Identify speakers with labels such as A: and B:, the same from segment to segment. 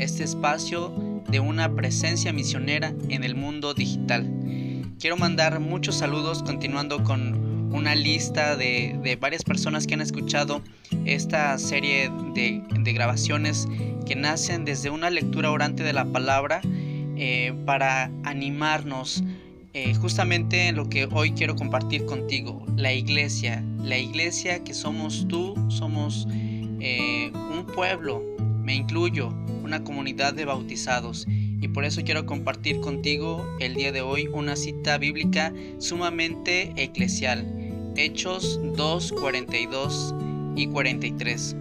A: este espacio de una presencia misionera en el mundo digital. Quiero mandar muchos saludos continuando con una lista de, varias personas que han escuchado esta serie de, grabaciones que nacen desde una lectura orante de la palabra eh, para animarnos eh, justamente en lo que hoy quiero compartir contigo, la iglesia, la iglesia que somos tú, somos eh, un pueblo, me incluyo, una comunidad de bautizados. Y por eso quiero compartir contigo el día de hoy una cita bíblica sumamente eclesial. Hechos 2, 42 y 43.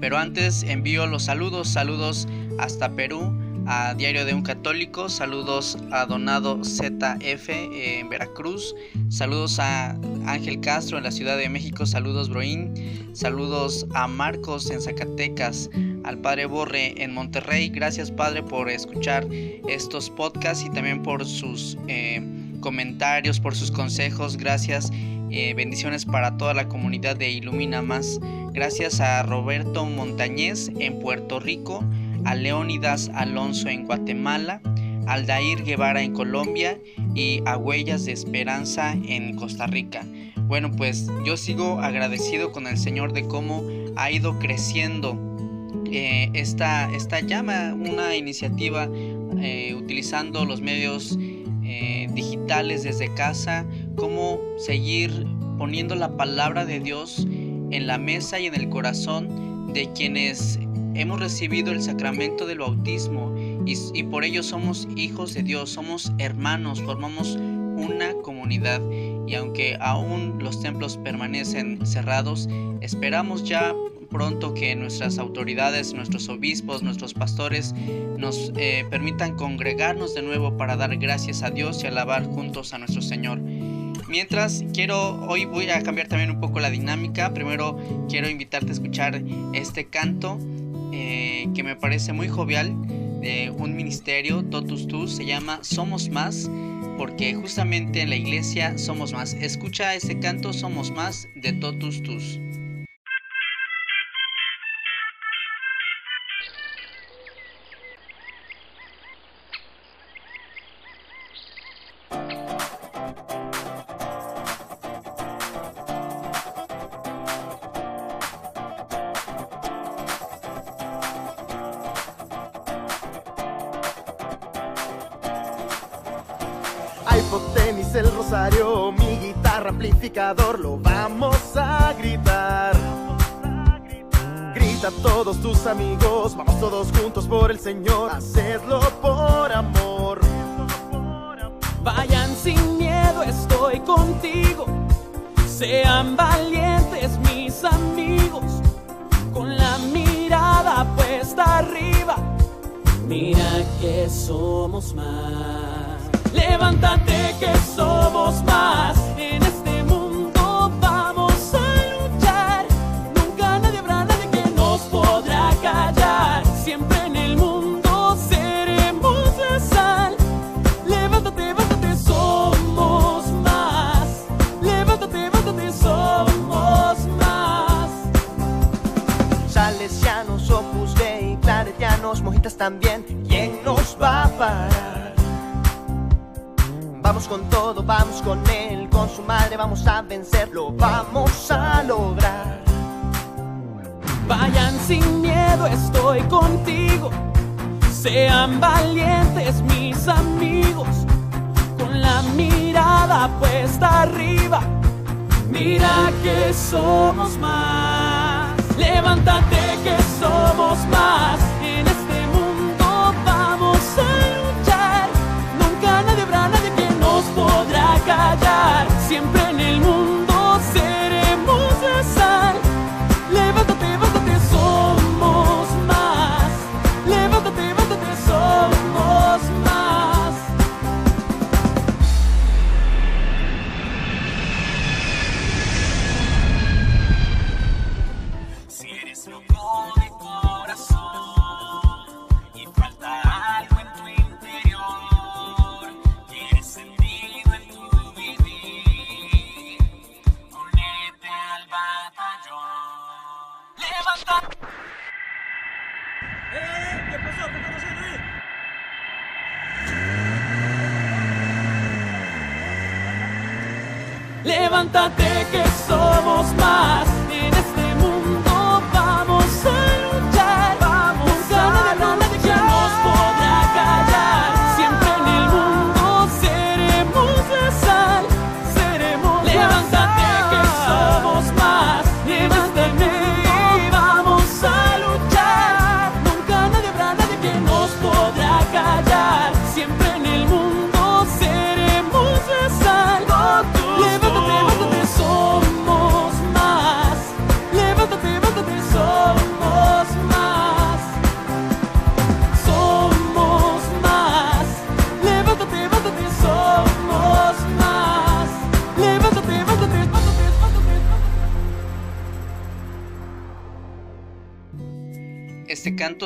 A: Pero antes envío los saludos, saludos hasta Perú, a Diario de un Católico, saludos a Donado ZF en Veracruz, saludos a Ángel Castro en la Ciudad de México, saludos Broín, saludos a Marcos en Zacatecas, al Padre Borre en Monterrey, gracias Padre por escuchar estos podcasts y también por sus eh, comentarios, por sus consejos, gracias, eh, bendiciones para toda la comunidad de Ilumina Más, gracias a Roberto Montañez en Puerto Rico, a Leónidas Alonso en Guatemala, Aldair Guevara en Colombia y a Huellas de Esperanza en Costa Rica. Bueno, pues yo sigo agradecido con el Señor de cómo ha ido creciendo eh, esta, esta, llama, una iniciativa eh, utilizando los medios eh, digitales desde casa, cómo seguir poniendo la palabra de Dios en la mesa y en el corazón de quienes hemos recibido el sacramento del bautismo y, por ello somos hijos de Dios, somos hermanos, formamos una comunidad y aunque aún los templos permanecen cerrados, esperamos ya pronto que nuestras autoridades, nuestros obispos, nuestros pastores nos eh, permitan congregarnos de nuevo para dar gracias a Dios y alabar juntos a nuestro Señor. Mientras quiero, hoy voy a cambiar también un poco la dinámica. Primero quiero invitarte a escuchar este canto eh, que me parece muy jovial de un ministerio, Totus Tus, se llama Somos Más, porque justamente en la iglesia somos más. Escucha ese canto Somos Más de Totus Tus.
B: Tenis, el rosario, mi guitarra, amplificador, lo vamos a gritar. Grita a todos tus amigos, vamos todos juntos por el Señor, hacedlo por amor.
C: Vayan sin miedo, estoy contigo. Sean valientes mis amigos, con la mirada puesta arriba. Mira que somos más. Levántate que somos más. En este mundo vamos a luchar. Nunca nadie habrá nadie que nos podrá callar. Siempre en el mundo seremos la sal. Levántate, levántate, somos más. Levántate, levántate, somos más.
B: Salesianos, Opus Dei, claretianos, mojitas también. ¿Quién nos va a parar? Con todo, vamos con él, con su madre vamos a vencerlo, vamos a lograr.
C: Vayan sin miedo, estoy contigo. Sean valientes mis amigos, con la mirada puesta arriba. Mira que somos más. Levántate que somos más. Levántate que somos más.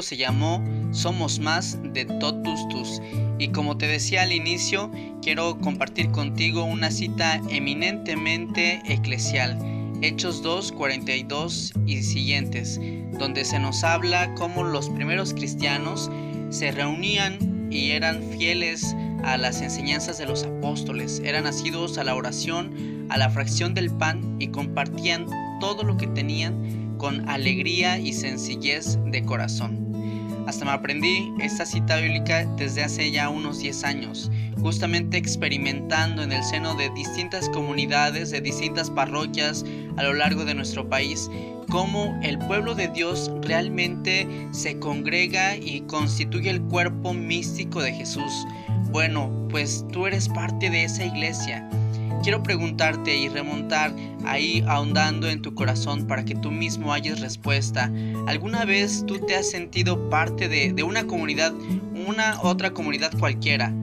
A: Se llamó Somos Más de Totus Tus. Y como te decía al inicio, quiero compartir contigo una cita eminentemente eclesial. Hechos 2, 42 y siguientes, donde se nos habla cómo los primeros cristianos se reunían y eran fieles a las enseñanzas de los apóstoles, eran nacidos a la oración, a la fracción del pan y compartían todo lo que tenían con alegría y sencillez de corazón. Hasta me aprendí esta cita bíblica desde hace ya unos 10 años, justamente experimentando en el seno de distintas comunidades, de distintas parroquias a lo largo de nuestro país, cómo el pueblo de Dios realmente se congrega y constituye el cuerpo místico de Jesús. Bueno, pues tú eres parte de esa iglesia. Quiero preguntarte y remontar ahí ahondando en tu corazón para que tú mismo hayas respuesta. ¿Alguna vez tú te has sentido parte de, de una comunidad, una otra comunidad cualquiera?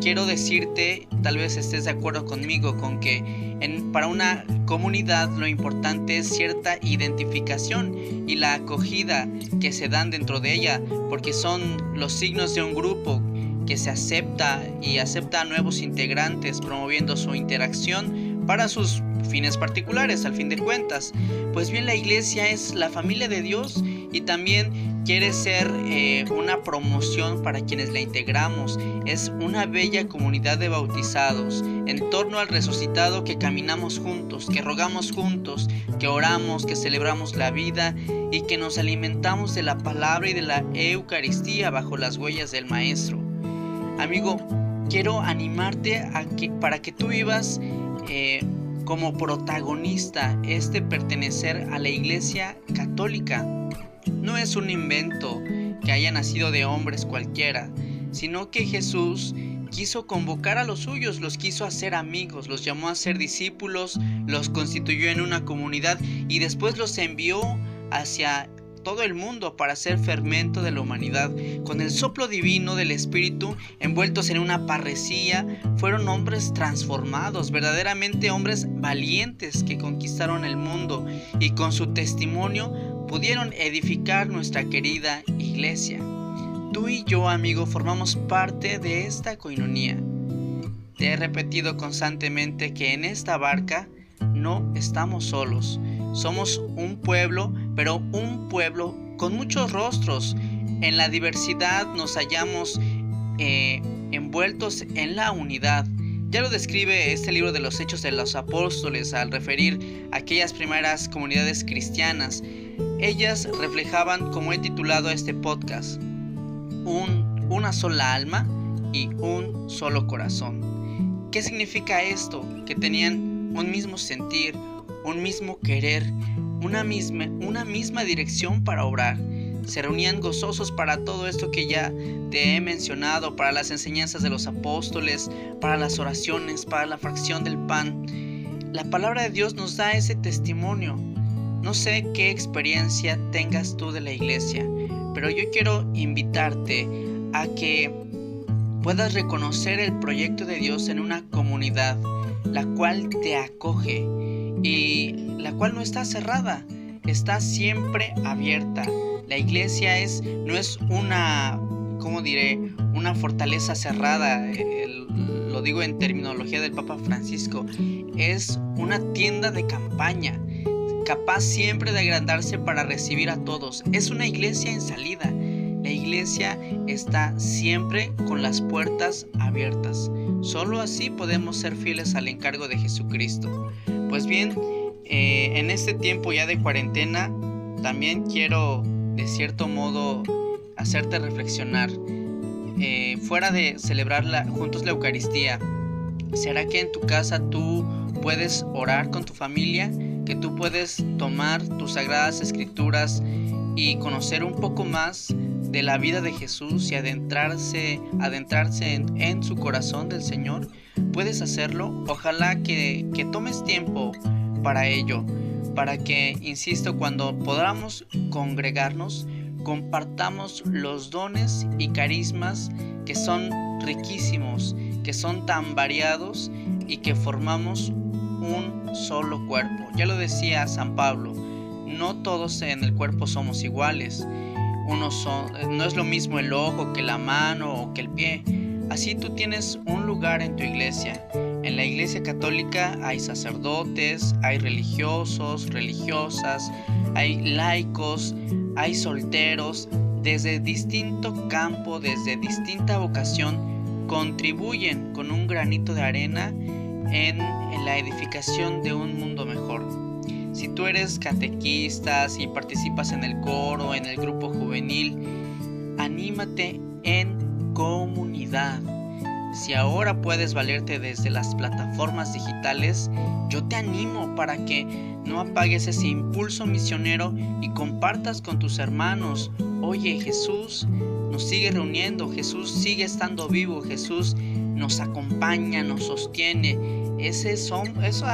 A: Quiero decirte, tal vez estés de acuerdo conmigo, con que en, para una comunidad lo importante es cierta identificación y la acogida que se dan dentro de ella, porque son los signos de un grupo que se acepta y acepta a nuevos integrantes promoviendo su interacción para sus fines particulares al fin de cuentas. Pues bien, la iglesia es la familia de Dios y también quiere ser eh, una promoción para quienes la integramos. Es una bella comunidad de bautizados en torno al resucitado que caminamos juntos, que rogamos juntos, que oramos, que celebramos la vida y que nos alimentamos de la palabra y de la Eucaristía bajo las huellas del Maestro. Amigo, quiero animarte a que, para que tú vivas eh, como protagonista este pertenecer a la iglesia católica. No es un invento que haya nacido de hombres cualquiera, sino que Jesús quiso convocar a los suyos, los quiso hacer amigos, los llamó a ser discípulos, los constituyó en una comunidad y después los envió hacia todo el mundo para ser fermento de la humanidad. Con el soplo divino del Espíritu, envueltos en una parresía, fueron hombres transformados, verdaderamente hombres valientes que conquistaron el mundo y con su testimonio pudieron edificar nuestra querida iglesia. Tú y yo, amigo, formamos parte de esta coinonía. Te he repetido constantemente que en esta barca no estamos solos. Somos un pueblo, pero un pueblo con muchos rostros. En la diversidad nos hallamos eh, envueltos en la unidad. Ya lo describe este libro de los Hechos de los Apóstoles al referir a aquellas primeras comunidades cristianas. Ellas reflejaban, como he titulado este podcast, un, una sola alma y un solo corazón. ¿Qué significa esto? Que tenían un mismo sentir, un mismo querer, una misma, una misma dirección para obrar. Se reunían gozosos para todo esto que ya te he mencionado, para las enseñanzas de los apóstoles, para las oraciones, para la fracción del pan. La palabra de Dios nos da ese testimonio. No sé qué experiencia tengas tú de la iglesia, pero yo quiero invitarte a que puedas reconocer el proyecto de Dios en una comunidad, la cual te acoge, y la cual no está cerrada, está siempre abierta. La iglesia es, no es una, ¿cómo diré? Una fortaleza cerrada, lo digo en terminología del Papa Francisco, es una tienda de campaña, capaz siempre de agrandarse para recibir a todos. Es una iglesia en salida. iglesia está siempre con las puertas abiertas. Solo así podemos ser fieles al encargo de Jesucristo. Pues bien, eh, en este tiempo ya de cuarentena, también quiero de cierto modo hacerte reflexionar. Eh, fuera de celebrar juntos la Eucaristía, ¿será que en tu casa tú puedes orar con tu familia? ¿Que tú puedes tomar tus sagradas escrituras y conocer un poco más de la vida de Jesús y adentrarse, adentrarse en, su corazón del Señor, puedes hacerlo. Ojalá que, que tomes tiempo para ello, para que, insisto, cuando podamos congregarnos, compartamos los dones y carismas que son riquísimos, que son tan variados y que formamos un solo cuerpo. Ya lo decía San Pablo, no todos en el cuerpo somos iguales. Uno son, no es lo mismo el ojo que la mano o que el pie. Así tú tienes un lugar en tu iglesia. En la iglesia católica hay sacerdotes, hay religiosos, religiosas, hay laicos, hay solteros. Desde distinto campo, desde distinta vocación, contribuyen con un granito de arena en, en la edificación de un mundo mejor. Si tú eres catequista, si participas en el coro, en el grupo juvenil, anímate en comunidad. Si ahora puedes valerte desde las plataformas digitales, yo te animo para que no apagues ese impulso misionero y compartas con tus hermanos. Oye, Jesús nos sigue reuniendo, Jesús sigue estando vivo, Jesús nos acompaña, nos sostiene. Ese son, eso,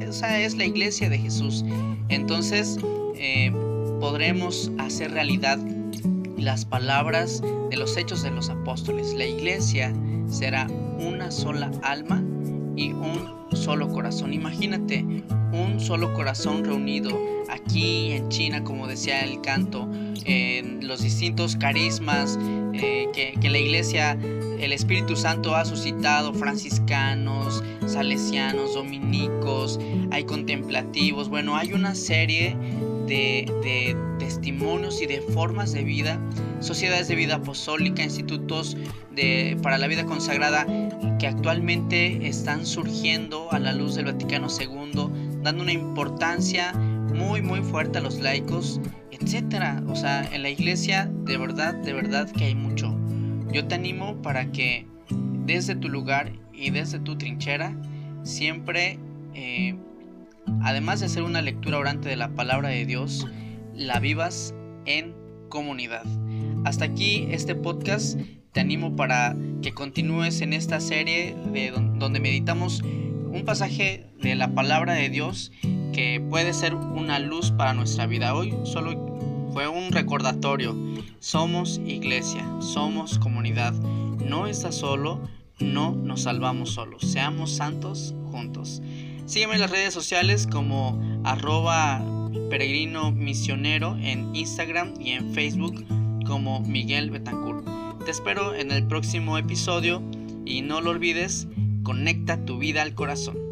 A: esa es la iglesia de Jesús. Entonces eh, podremos hacer realidad las palabras de los hechos de los apóstoles. La iglesia será una sola alma y un solo corazón. Imagínate un solo corazón reunido aquí en China, como decía el canto, en los distintos carismas que, la iglesia el Espíritu Santo ha suscitado franciscanos, salesianos, dominicos, hay contemplativos, bueno, hay una serie de, testimonios y de formas de vida, sociedades de vida apostólica, institutos de, para la vida consagrada que actualmente están surgiendo a la luz del Vaticano II, dando una importancia muy muy fuerte a los laicos, etcétera. O sea, en la iglesia de verdad, de verdad que hay mucho. Yo te animo para que desde tu lugar y desde tu trinchera siempre, eh, además de hacer una lectura orante de la palabra de Dios, la vivas en comunidad. Hasta aquí este podcast. Te animo para que continúes en esta serie de donde meditamos un pasaje de la palabra de Dios que puede ser una luz para nuestra vida. Hoy solo fue un recordatorio. Somos iglesia, somos comunidad. No estás solo, no nos salvamos solos. Seamos santos juntos. Sígueme en las redes sociales como arroba peregrino misionero en Instagram y en Facebook como Miguel Betancourt. Te espero en el próximo episodio y no lo olvides, conecta tu vida al corazón.